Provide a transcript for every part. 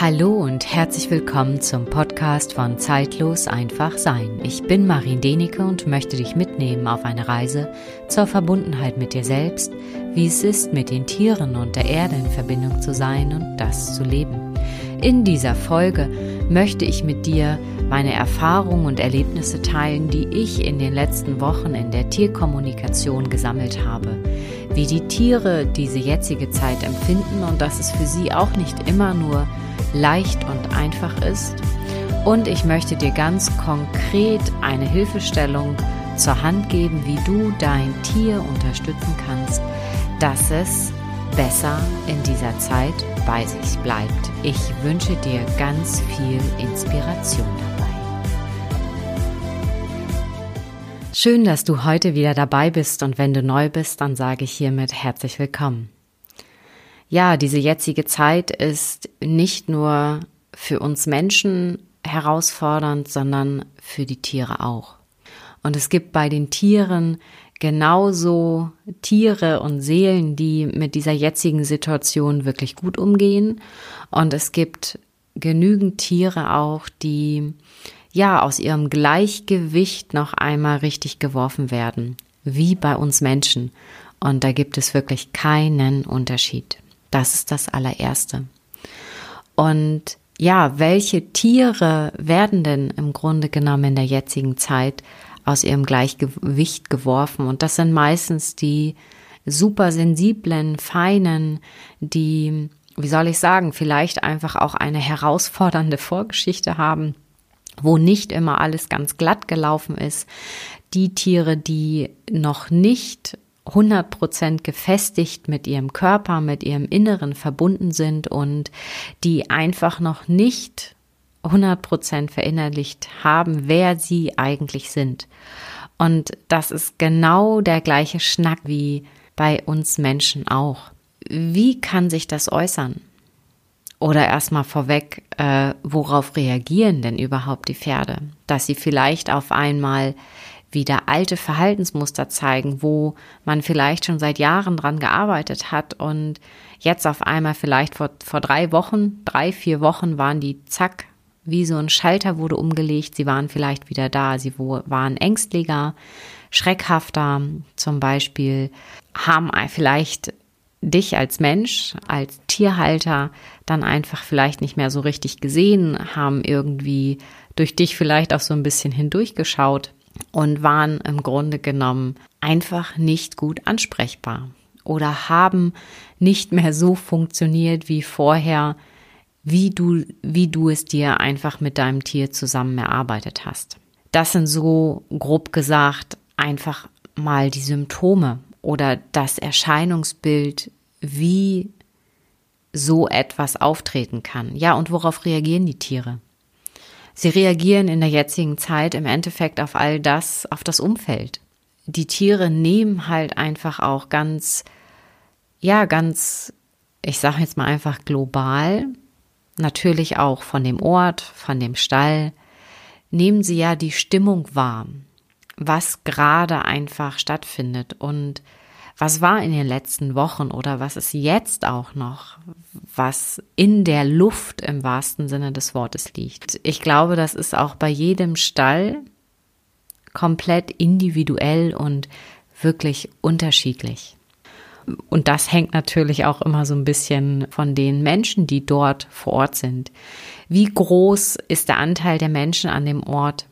Hallo und herzlich willkommen zum Podcast von Zeitlos einfach sein. Ich bin Marin Denike und möchte dich mitnehmen auf eine Reise zur Verbundenheit mit dir selbst, wie es ist, mit den Tieren und der Erde in Verbindung zu sein und das zu leben. In dieser Folge möchte ich mit dir meine Erfahrungen und Erlebnisse teilen, die ich in den letzten Wochen in der Tierkommunikation gesammelt habe. Wie die Tiere diese jetzige Zeit empfinden und dass es für sie auch nicht immer nur leicht und einfach ist. Und ich möchte dir ganz konkret eine Hilfestellung zur Hand geben, wie du dein Tier unterstützen kannst, dass es besser in dieser Zeit bei sich bleibt. Ich wünsche dir ganz viel Inspiration dabei. Schön, dass du heute wieder dabei bist und wenn du neu bist, dann sage ich hiermit herzlich willkommen. Ja, diese jetzige Zeit ist nicht nur für uns Menschen herausfordernd, sondern für die Tiere auch. Und es gibt bei den Tieren genauso Tiere und Seelen, die mit dieser jetzigen Situation wirklich gut umgehen. Und es gibt genügend Tiere auch, die ja aus ihrem Gleichgewicht noch einmal richtig geworfen werden, wie bei uns Menschen. Und da gibt es wirklich keinen Unterschied. Das ist das allererste. Und ja, welche Tiere werden denn im Grunde genommen in der jetzigen Zeit aus ihrem Gleichgewicht geworfen. Und das sind meistens die super sensiblen, feinen, die, wie soll ich sagen, vielleicht einfach auch eine herausfordernde Vorgeschichte haben, wo nicht immer alles ganz glatt gelaufen ist. Die Tiere, die noch nicht 100% gefestigt mit ihrem Körper, mit ihrem Inneren verbunden sind und die einfach noch nicht 100% verinnerlicht haben, wer sie eigentlich sind. Und das ist genau der gleiche Schnack wie bei uns Menschen auch. Wie kann sich das äußern? Oder erstmal vorweg, äh, worauf reagieren denn überhaupt die Pferde? Dass sie vielleicht auf einmal wieder alte Verhaltensmuster zeigen, wo man vielleicht schon seit Jahren dran gearbeitet hat und jetzt auf einmal vielleicht vor, vor drei Wochen, drei, vier Wochen waren die zack wie so ein Schalter wurde umgelegt. Sie waren vielleicht wieder da. Sie waren ängstlicher, schreckhafter. Zum Beispiel haben vielleicht dich als Mensch, als Tierhalter dann einfach vielleicht nicht mehr so richtig gesehen, haben irgendwie durch dich vielleicht auch so ein bisschen hindurchgeschaut und waren im Grunde genommen einfach nicht gut ansprechbar oder haben nicht mehr so funktioniert wie vorher, wie du, wie du es dir einfach mit deinem Tier zusammen erarbeitet hast. Das sind so grob gesagt einfach mal die Symptome oder das Erscheinungsbild, wie so etwas auftreten kann. Ja, und worauf reagieren die Tiere? Sie reagieren in der jetzigen Zeit im Endeffekt auf all das, auf das Umfeld. Die Tiere nehmen halt einfach auch ganz, ja, ganz, ich sage jetzt mal einfach global natürlich auch von dem Ort, von dem Stall, nehmen Sie ja die Stimmung wahr, was gerade einfach stattfindet und was war in den letzten Wochen oder was ist jetzt auch noch, was in der Luft im wahrsten Sinne des Wortes liegt. Ich glaube, das ist auch bei jedem Stall komplett individuell und wirklich unterschiedlich. Und das hängt natürlich auch immer so ein bisschen von den Menschen, die dort vor Ort sind. Wie groß ist der Anteil der Menschen an dem Ort,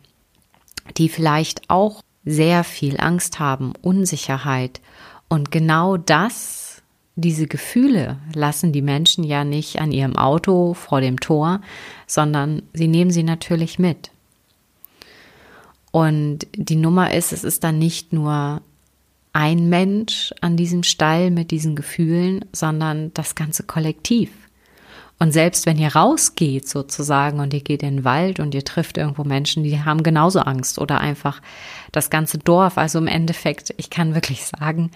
die vielleicht auch sehr viel Angst haben, Unsicherheit. Und genau das, diese Gefühle lassen die Menschen ja nicht an ihrem Auto vor dem Tor, sondern sie nehmen sie natürlich mit. Und die Nummer ist, es ist dann nicht nur ein Mensch an diesem Stall mit diesen Gefühlen, sondern das ganze Kollektiv. Und selbst wenn ihr rausgeht sozusagen und ihr geht in den Wald und ihr trifft irgendwo Menschen, die haben genauso Angst oder einfach das ganze Dorf. Also im Endeffekt, ich kann wirklich sagen,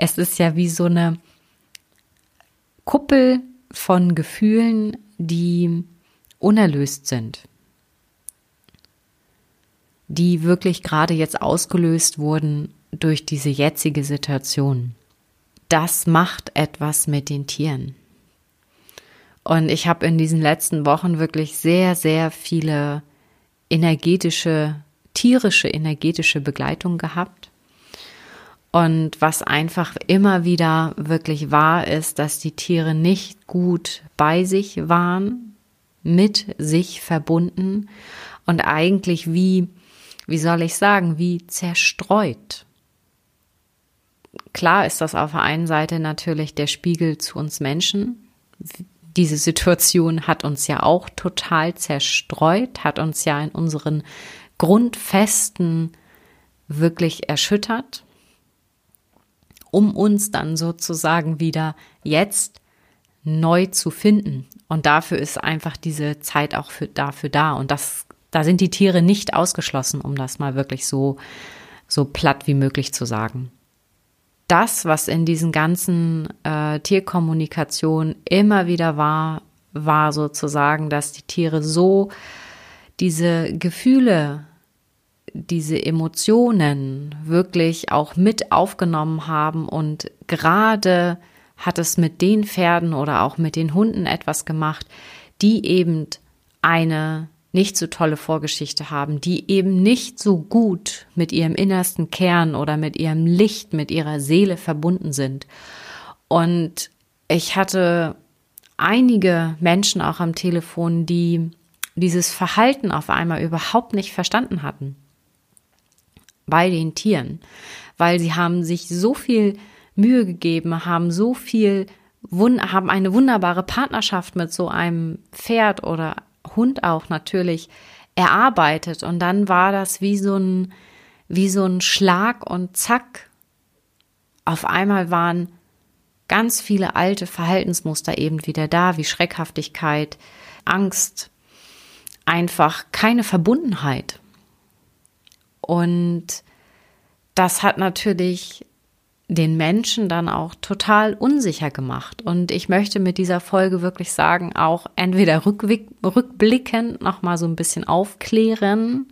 es ist ja wie so eine Kuppel von Gefühlen, die unerlöst sind, die wirklich gerade jetzt ausgelöst wurden durch diese jetzige Situation. Das macht etwas mit den Tieren. Und ich habe in diesen letzten Wochen wirklich sehr, sehr viele energetische, tierische energetische Begleitung gehabt. Und was einfach immer wieder wirklich wahr ist, dass die Tiere nicht gut bei sich waren, mit sich verbunden und eigentlich wie, wie soll ich sagen, wie zerstreut. Klar ist das auf der einen Seite natürlich der Spiegel zu uns Menschen. Diese Situation hat uns ja auch total zerstreut, hat uns ja in unseren Grundfesten wirklich erschüttert um uns dann sozusagen wieder jetzt neu zu finden. Und dafür ist einfach diese Zeit auch für, dafür da. Und das, da sind die Tiere nicht ausgeschlossen, um das mal wirklich so, so platt wie möglich zu sagen. Das, was in diesen ganzen äh, Tierkommunikationen immer wieder war, war sozusagen, dass die Tiere so diese Gefühle diese Emotionen wirklich auch mit aufgenommen haben und gerade hat es mit den Pferden oder auch mit den Hunden etwas gemacht, die eben eine nicht so tolle Vorgeschichte haben, die eben nicht so gut mit ihrem innersten Kern oder mit ihrem Licht, mit ihrer Seele verbunden sind. Und ich hatte einige Menschen auch am Telefon, die dieses Verhalten auf einmal überhaupt nicht verstanden hatten bei den Tieren, weil sie haben sich so viel Mühe gegeben, haben so viel, haben eine wunderbare Partnerschaft mit so einem Pferd oder Hund auch natürlich erarbeitet und dann war das wie so ein, wie so ein Schlag und zack. Auf einmal waren ganz viele alte Verhaltensmuster eben wieder da, wie Schreckhaftigkeit, Angst, einfach keine Verbundenheit. Und das hat natürlich den Menschen dann auch total unsicher gemacht. Und ich möchte mit dieser Folge wirklich sagen, auch entweder rückblickend nochmal so ein bisschen aufklären,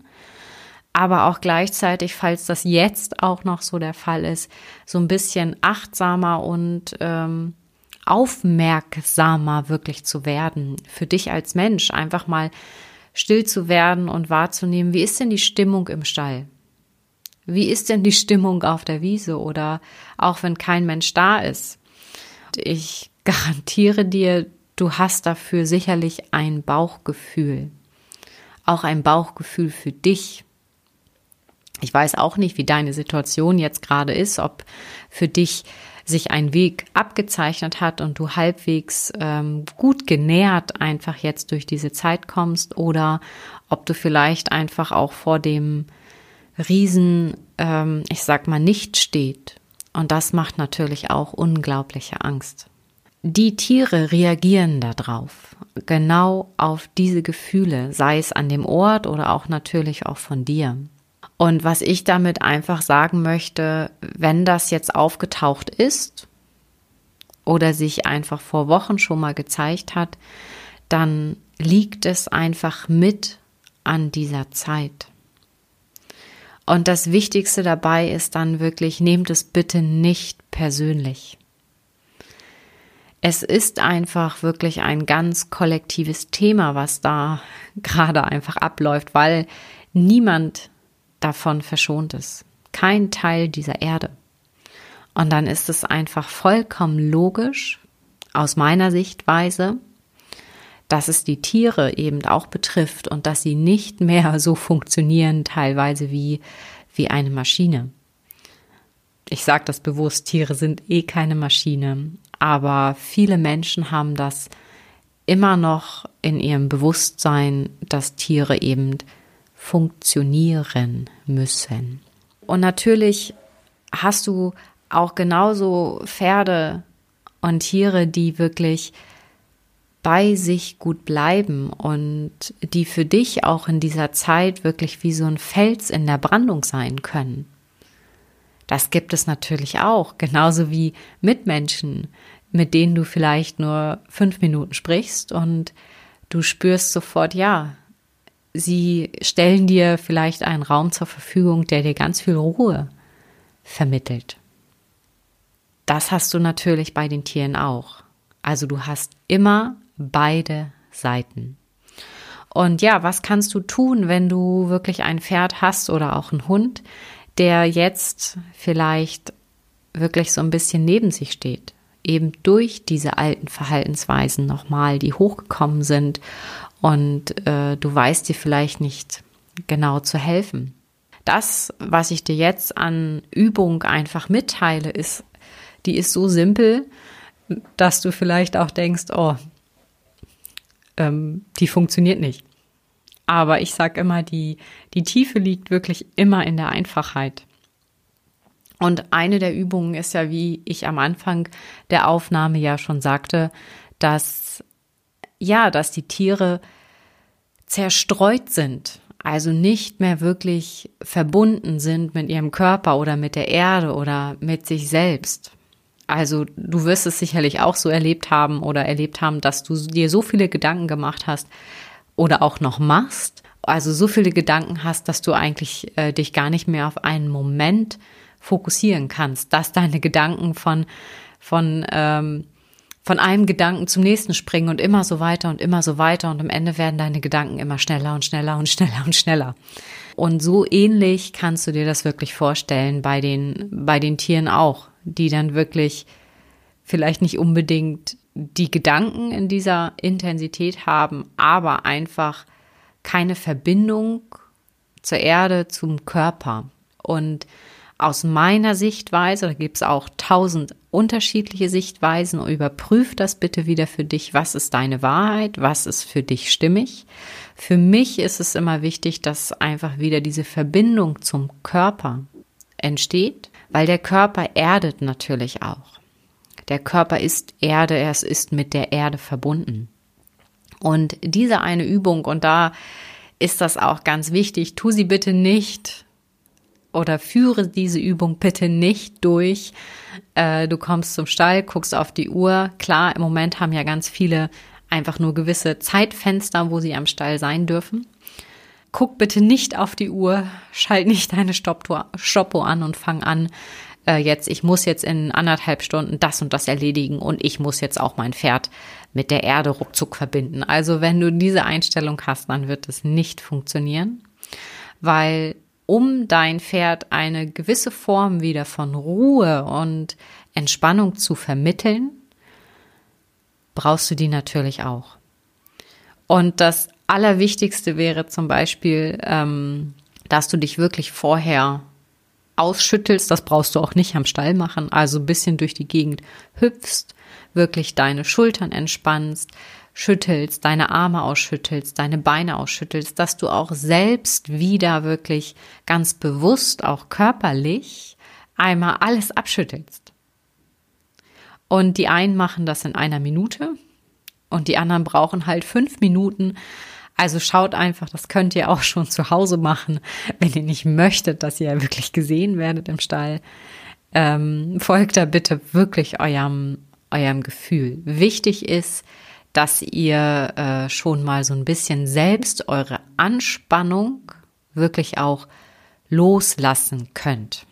aber auch gleichzeitig, falls das jetzt auch noch so der Fall ist, so ein bisschen achtsamer und ähm, aufmerksamer wirklich zu werden. Für dich als Mensch einfach mal still zu werden und wahrzunehmen, wie ist denn die Stimmung im Stall? Wie ist denn die Stimmung auf der Wiese oder auch wenn kein Mensch da ist? Ich garantiere dir, du hast dafür sicherlich ein Bauchgefühl. Auch ein Bauchgefühl für dich. Ich weiß auch nicht, wie deine Situation jetzt gerade ist, ob für dich sich ein Weg abgezeichnet hat und du halbwegs ähm, gut genährt einfach jetzt durch diese Zeit kommst oder ob du vielleicht einfach auch vor dem Riesen, ähm, ich sag mal, nicht steht. Und das macht natürlich auch unglaubliche Angst. Die Tiere reagieren darauf, genau auf diese Gefühle, sei es an dem Ort oder auch natürlich auch von dir. Und was ich damit einfach sagen möchte, wenn das jetzt aufgetaucht ist oder sich einfach vor Wochen schon mal gezeigt hat, dann liegt es einfach mit an dieser Zeit. Und das Wichtigste dabei ist dann wirklich, nehmt es bitte nicht persönlich. Es ist einfach wirklich ein ganz kollektives Thema, was da gerade einfach abläuft, weil niemand davon verschont ist. Kein Teil dieser Erde. Und dann ist es einfach vollkommen logisch, aus meiner Sichtweise, dass es die Tiere eben auch betrifft und dass sie nicht mehr so funktionieren teilweise wie, wie eine Maschine. Ich sage das bewusst, Tiere sind eh keine Maschine, aber viele Menschen haben das immer noch in ihrem Bewusstsein, dass Tiere eben funktionieren müssen. Und natürlich hast du auch genauso Pferde und Tiere, die wirklich bei sich gut bleiben und die für dich auch in dieser Zeit wirklich wie so ein Fels in der Brandung sein können. Das gibt es natürlich auch, genauso wie Mitmenschen, mit denen du vielleicht nur fünf Minuten sprichst und du spürst sofort, ja, Sie stellen dir vielleicht einen Raum zur Verfügung, der dir ganz viel Ruhe vermittelt. Das hast du natürlich bei den Tieren auch. Also du hast immer beide Seiten. Und ja, was kannst du tun, wenn du wirklich ein Pferd hast oder auch einen Hund, der jetzt vielleicht wirklich so ein bisschen neben sich steht? Eben durch diese alten Verhaltensweisen nochmal, die hochgekommen sind und äh, du weißt dir vielleicht nicht genau zu helfen. Das, was ich dir jetzt an Übung einfach mitteile, ist, die ist so simpel, dass du vielleicht auch denkst, oh, ähm, die funktioniert nicht. Aber ich sage immer, die, die Tiefe liegt wirklich immer in der Einfachheit. Und eine der Übungen ist ja, wie ich am Anfang der Aufnahme ja schon sagte, dass, ja, dass die Tiere zerstreut sind, also nicht mehr wirklich verbunden sind mit ihrem Körper oder mit der Erde oder mit sich selbst. Also du wirst es sicherlich auch so erlebt haben oder erlebt haben, dass du dir so viele Gedanken gemacht hast oder auch noch machst, also so viele Gedanken hast, dass du eigentlich äh, dich gar nicht mehr auf einen Moment fokussieren kannst, dass deine Gedanken von von ähm, von einem Gedanken zum nächsten springen und immer so weiter und immer so weiter und am Ende werden deine Gedanken immer schneller und schneller und schneller und schneller. Und so ähnlich kannst du dir das wirklich vorstellen bei den bei den Tieren auch die dann wirklich vielleicht nicht unbedingt die Gedanken in dieser Intensität haben, aber einfach keine Verbindung zur Erde, zum Körper. Und aus meiner Sichtweise, da gibt es auch tausend unterschiedliche Sichtweisen, überprüf das bitte wieder für dich, was ist deine Wahrheit, was ist für dich stimmig. Für mich ist es immer wichtig, dass einfach wieder diese Verbindung zum Körper entsteht weil der Körper erdet natürlich auch. Der Körper ist Erde, er ist mit der Erde verbunden. Und diese eine Übung, und da ist das auch ganz wichtig, tu sie bitte nicht oder führe diese Übung bitte nicht durch. Äh, du kommst zum Stall, guckst auf die Uhr. Klar, im Moment haben ja ganz viele einfach nur gewisse Zeitfenster, wo sie am Stall sein dürfen. Guck bitte nicht auf die Uhr, schalt nicht deine Stoppo an und fang an, äh, jetzt, ich muss jetzt in anderthalb Stunden das und das erledigen und ich muss jetzt auch mein Pferd mit der Erde ruckzuck verbinden. Also wenn du diese Einstellung hast, dann wird es nicht funktionieren, weil um dein Pferd eine gewisse Form wieder von Ruhe und Entspannung zu vermitteln, brauchst du die natürlich auch. Und das Allerwichtigste wäre zum Beispiel, ähm, dass du dich wirklich vorher ausschüttelst. Das brauchst du auch nicht am Stall machen. Also ein bisschen durch die Gegend hüpfst, wirklich deine Schultern entspannst, schüttelst, deine Arme ausschüttelst, deine Beine ausschüttelst, dass du auch selbst wieder wirklich ganz bewusst, auch körperlich, einmal alles abschüttelst. Und die einen machen das in einer Minute und die anderen brauchen halt fünf Minuten, also schaut einfach, das könnt ihr auch schon zu Hause machen, wenn ihr nicht möchtet, dass ihr wirklich gesehen werdet im Stall. Ähm, folgt da bitte wirklich eurem, eurem Gefühl. Wichtig ist, dass ihr äh, schon mal so ein bisschen selbst eure Anspannung wirklich auch loslassen könnt.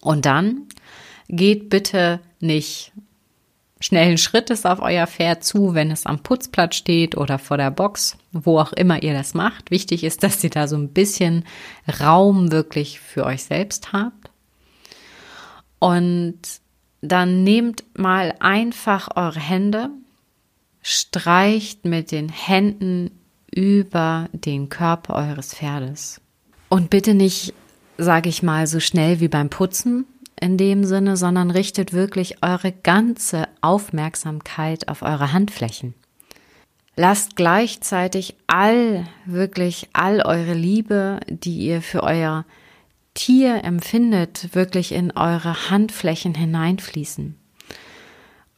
Und dann geht bitte nicht schnellen Schrittes auf euer Pferd zu, wenn es am Putzplatz steht oder vor der Box, wo auch immer ihr das macht. Wichtig ist, dass ihr da so ein bisschen Raum wirklich für euch selbst habt. Und dann nehmt mal einfach eure Hände, streicht mit den Händen über den Körper eures Pferdes. Und bitte nicht, sage ich mal, so schnell wie beim Putzen, in dem Sinne, sondern richtet wirklich eure ganze Aufmerksamkeit auf eure Handflächen. Lasst gleichzeitig all, wirklich all eure Liebe, die ihr für euer Tier empfindet, wirklich in eure Handflächen hineinfließen.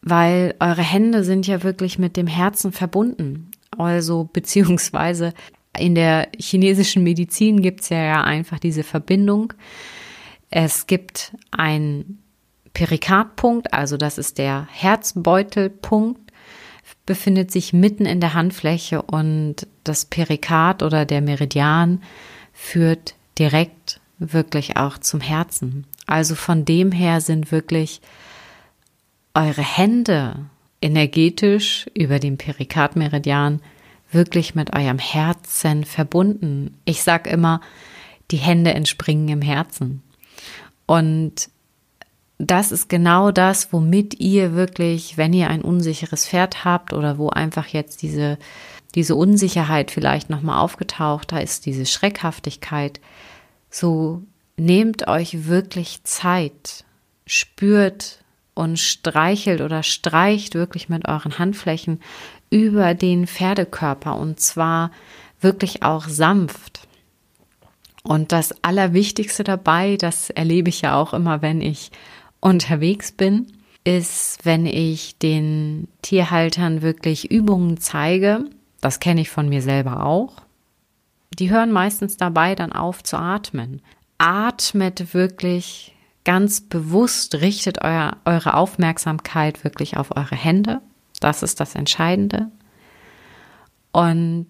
Weil eure Hände sind ja wirklich mit dem Herzen verbunden. Also beziehungsweise in der chinesischen Medizin gibt es ja einfach diese Verbindung es gibt einen Perikardpunkt, also das ist der Herzbeutelpunkt, befindet sich mitten in der Handfläche und das Perikard oder der Meridian führt direkt wirklich auch zum Herzen. Also von dem her sind wirklich eure Hände energetisch über den Perikardmeridian wirklich mit eurem Herzen verbunden. Ich sag immer, die Hände entspringen im Herzen. Und das ist genau das, womit ihr wirklich, wenn ihr ein unsicheres Pferd habt oder wo einfach jetzt diese, diese Unsicherheit vielleicht nochmal aufgetaucht, da ist diese Schreckhaftigkeit, so nehmt euch wirklich Zeit, spürt und streichelt oder streicht wirklich mit euren Handflächen über den Pferdekörper und zwar wirklich auch sanft. Und das Allerwichtigste dabei, das erlebe ich ja auch immer, wenn ich unterwegs bin, ist, wenn ich den Tierhaltern wirklich Übungen zeige. Das kenne ich von mir selber auch. Die hören meistens dabei dann auf zu atmen. Atmet wirklich ganz bewusst, richtet euer, eure Aufmerksamkeit wirklich auf eure Hände. Das ist das Entscheidende. Und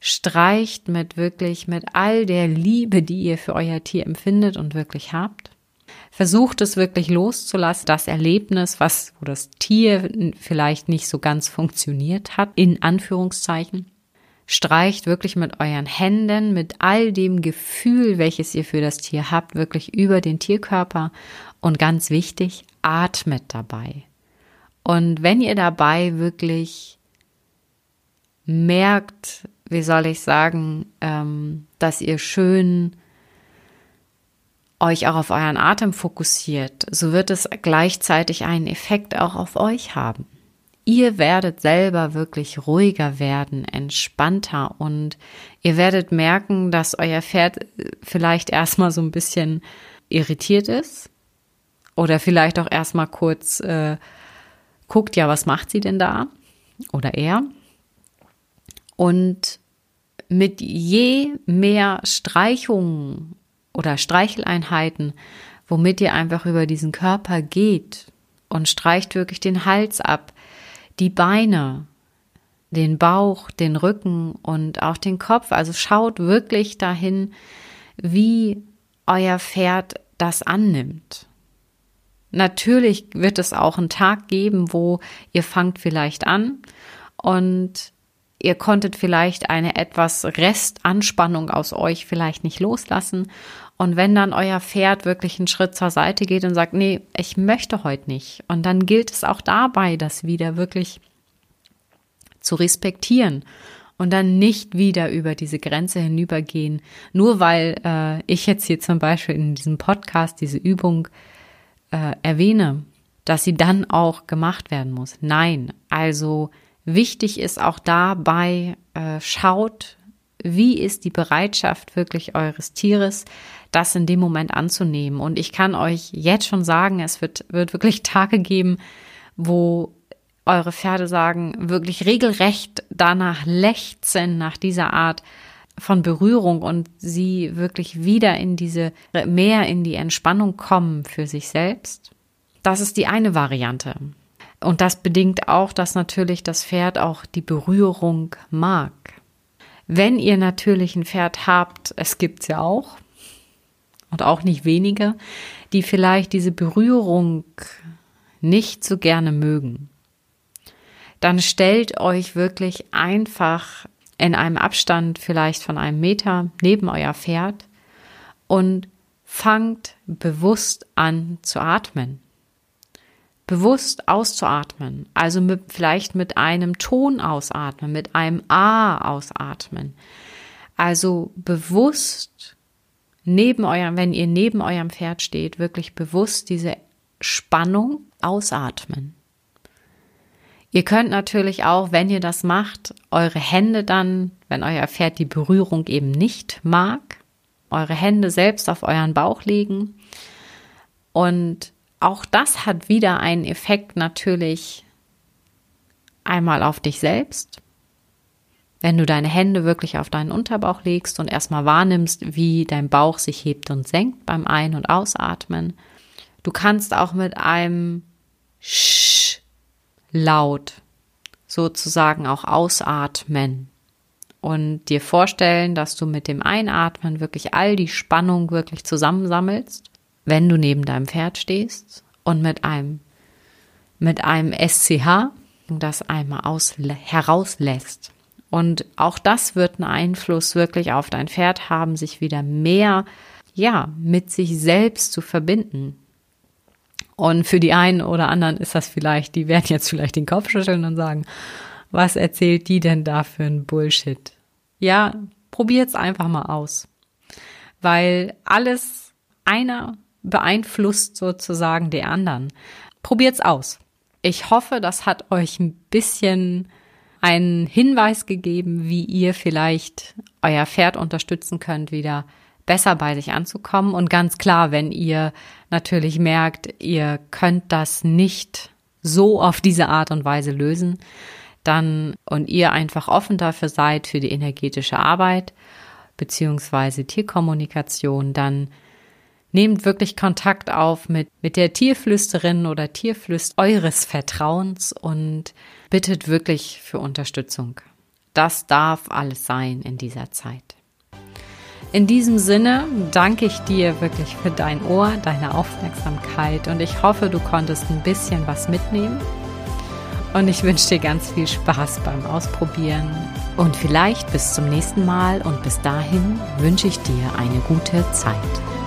streicht mit wirklich mit all der Liebe, die ihr für euer Tier empfindet und wirklich habt. Versucht es wirklich loszulassen, das Erlebnis, was, wo das Tier vielleicht nicht so ganz funktioniert hat, in Anführungszeichen. Streicht wirklich mit euren Händen, mit all dem Gefühl, welches ihr für das Tier habt, wirklich über den Tierkörper. Und ganz wichtig, atmet dabei. Und wenn ihr dabei wirklich merkt, wie soll ich sagen, ähm, dass ihr schön euch auch auf euren Atem fokussiert, so wird es gleichzeitig einen Effekt auch auf euch haben. Ihr werdet selber wirklich ruhiger werden, entspannter und ihr werdet merken, dass euer Pferd vielleicht erstmal so ein bisschen irritiert ist oder vielleicht auch erstmal kurz äh, guckt, ja, was macht sie denn da? Oder er. Und mit je mehr Streichungen oder Streicheleinheiten, womit ihr einfach über diesen Körper geht und streicht wirklich den Hals ab, die Beine, den Bauch, den Rücken und auch den Kopf. Also schaut wirklich dahin, wie euer Pferd das annimmt. Natürlich wird es auch einen Tag geben, wo ihr fangt vielleicht an und ihr konntet vielleicht eine etwas Restanspannung aus euch vielleicht nicht loslassen. Und wenn dann euer Pferd wirklich einen Schritt zur Seite geht und sagt, nee, ich möchte heute nicht. Und dann gilt es auch dabei, das wieder wirklich zu respektieren und dann nicht wieder über diese Grenze hinübergehen, nur weil äh, ich jetzt hier zum Beispiel in diesem Podcast diese Übung äh, erwähne, dass sie dann auch gemacht werden muss. Nein, also wichtig ist auch dabei, äh, schaut, wie ist die Bereitschaft wirklich eures Tieres, das in dem Moment anzunehmen. Und ich kann euch jetzt schon sagen, es wird, wird wirklich Tage geben, wo eure Pferde sagen, wirklich regelrecht danach lechzen, nach dieser Art von Berührung und sie wirklich wieder in diese, mehr in die Entspannung kommen für sich selbst. Das ist die eine Variante. Und das bedingt auch, dass natürlich das Pferd auch die Berührung mag. Wenn ihr natürlich ein Pferd habt, es gibt's ja auch, und auch nicht wenige, die vielleicht diese Berührung nicht so gerne mögen, dann stellt euch wirklich einfach in einem Abstand vielleicht von einem Meter neben euer Pferd und fangt bewusst an zu atmen. Bewusst auszuatmen, also mit, vielleicht mit einem Ton ausatmen, mit einem A ausatmen. Also bewusst neben eurem, wenn ihr neben eurem Pferd steht, wirklich bewusst diese Spannung ausatmen. Ihr könnt natürlich auch, wenn ihr das macht, eure Hände dann, wenn euer Pferd die Berührung eben nicht mag, eure Hände selbst auf euren Bauch legen. Und auch das hat wieder einen Effekt natürlich einmal auf dich selbst. Wenn du deine Hände wirklich auf deinen Unterbauch legst und erstmal wahrnimmst, wie dein Bauch sich hebt und senkt beim Ein- und Ausatmen. Du kannst auch mit einem Sch laut sozusagen auch ausatmen und dir vorstellen, dass du mit dem Einatmen wirklich all die Spannung wirklich zusammensammelst, wenn du neben deinem Pferd stehst und mit einem mit einem SCH das einmal aus, herauslässt. Und auch das wird einen Einfluss wirklich auf dein Pferd haben, sich wieder mehr, ja, mit sich selbst zu verbinden. Und für die einen oder anderen ist das vielleicht, die werden jetzt vielleicht den Kopf schütteln und sagen, was erzählt die denn da für ein Bullshit? Ja, probiert's einfach mal aus. Weil alles einer beeinflusst sozusagen die anderen. Probiert's aus. Ich hoffe, das hat euch ein bisschen einen Hinweis gegeben, wie ihr vielleicht euer Pferd unterstützen könnt, wieder besser bei sich anzukommen. Und ganz klar, wenn ihr natürlich merkt, ihr könnt das nicht so auf diese Art und Weise lösen, dann und ihr einfach offen dafür seid für die energetische Arbeit beziehungsweise Tierkommunikation, dann nehmt wirklich Kontakt auf mit, mit der Tierflüsterin oder Tierflüster eures Vertrauens und bittet wirklich für Unterstützung. Das darf alles sein in dieser Zeit. In diesem Sinne danke ich dir wirklich für dein Ohr, deine Aufmerksamkeit und ich hoffe, du konntest ein bisschen was mitnehmen. Und ich wünsche dir ganz viel Spaß beim Ausprobieren und vielleicht bis zum nächsten Mal und bis dahin wünsche ich dir eine gute Zeit.